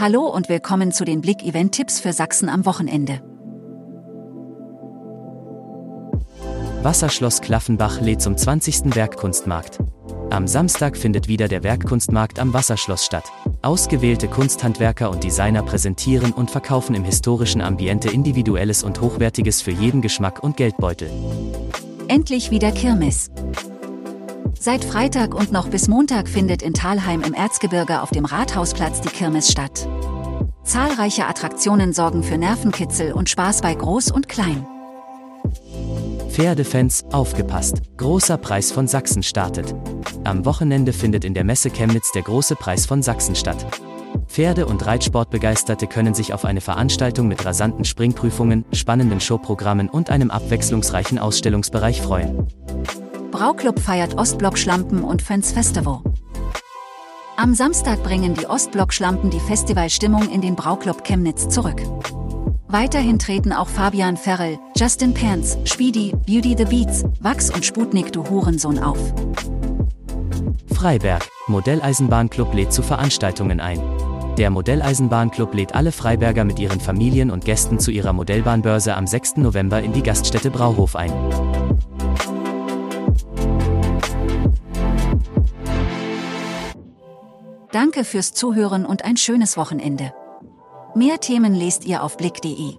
Hallo und willkommen zu den Blick-Event-Tipps für Sachsen am Wochenende. Wasserschloss Klaffenbach lädt zum 20. Werkkunstmarkt. Am Samstag findet wieder der Werkkunstmarkt am Wasserschloss statt. Ausgewählte Kunsthandwerker und Designer präsentieren und verkaufen im historischen Ambiente individuelles und hochwertiges für jeden Geschmack und Geldbeutel. Endlich wieder Kirmes. Seit Freitag und noch bis Montag findet in Talheim im Erzgebirge auf dem Rathausplatz die Kirmes statt. Zahlreiche Attraktionen sorgen für Nervenkitzel und Spaß bei Groß und Klein. Pferdefans, aufgepasst! Großer Preis von Sachsen startet. Am Wochenende findet in der Messe Chemnitz der große Preis von Sachsen statt. Pferde- und Reitsportbegeisterte können sich auf eine Veranstaltung mit rasanten Springprüfungen, spannenden Showprogrammen und einem abwechslungsreichen Ausstellungsbereich freuen. Brauclub feiert Ostblock-Schlampen und Fans Festival. Am Samstag bringen die Ostblock-Schlampen die Festivalstimmung in den Brauclub Chemnitz zurück. Weiterhin treten auch Fabian Ferrell, Justin Pants, Speedy, Beauty the Beats, Wachs und Sputnik du Hurensohn auf. Freiberg. Modelleisenbahnclub lädt zu Veranstaltungen ein. Der Modelleisenbahnclub lädt alle Freiberger mit ihren Familien und Gästen zu ihrer Modellbahnbörse am 6. November in die Gaststätte Brauhof ein. Danke fürs Zuhören und ein schönes Wochenende. Mehr Themen lest ihr auf blick.de.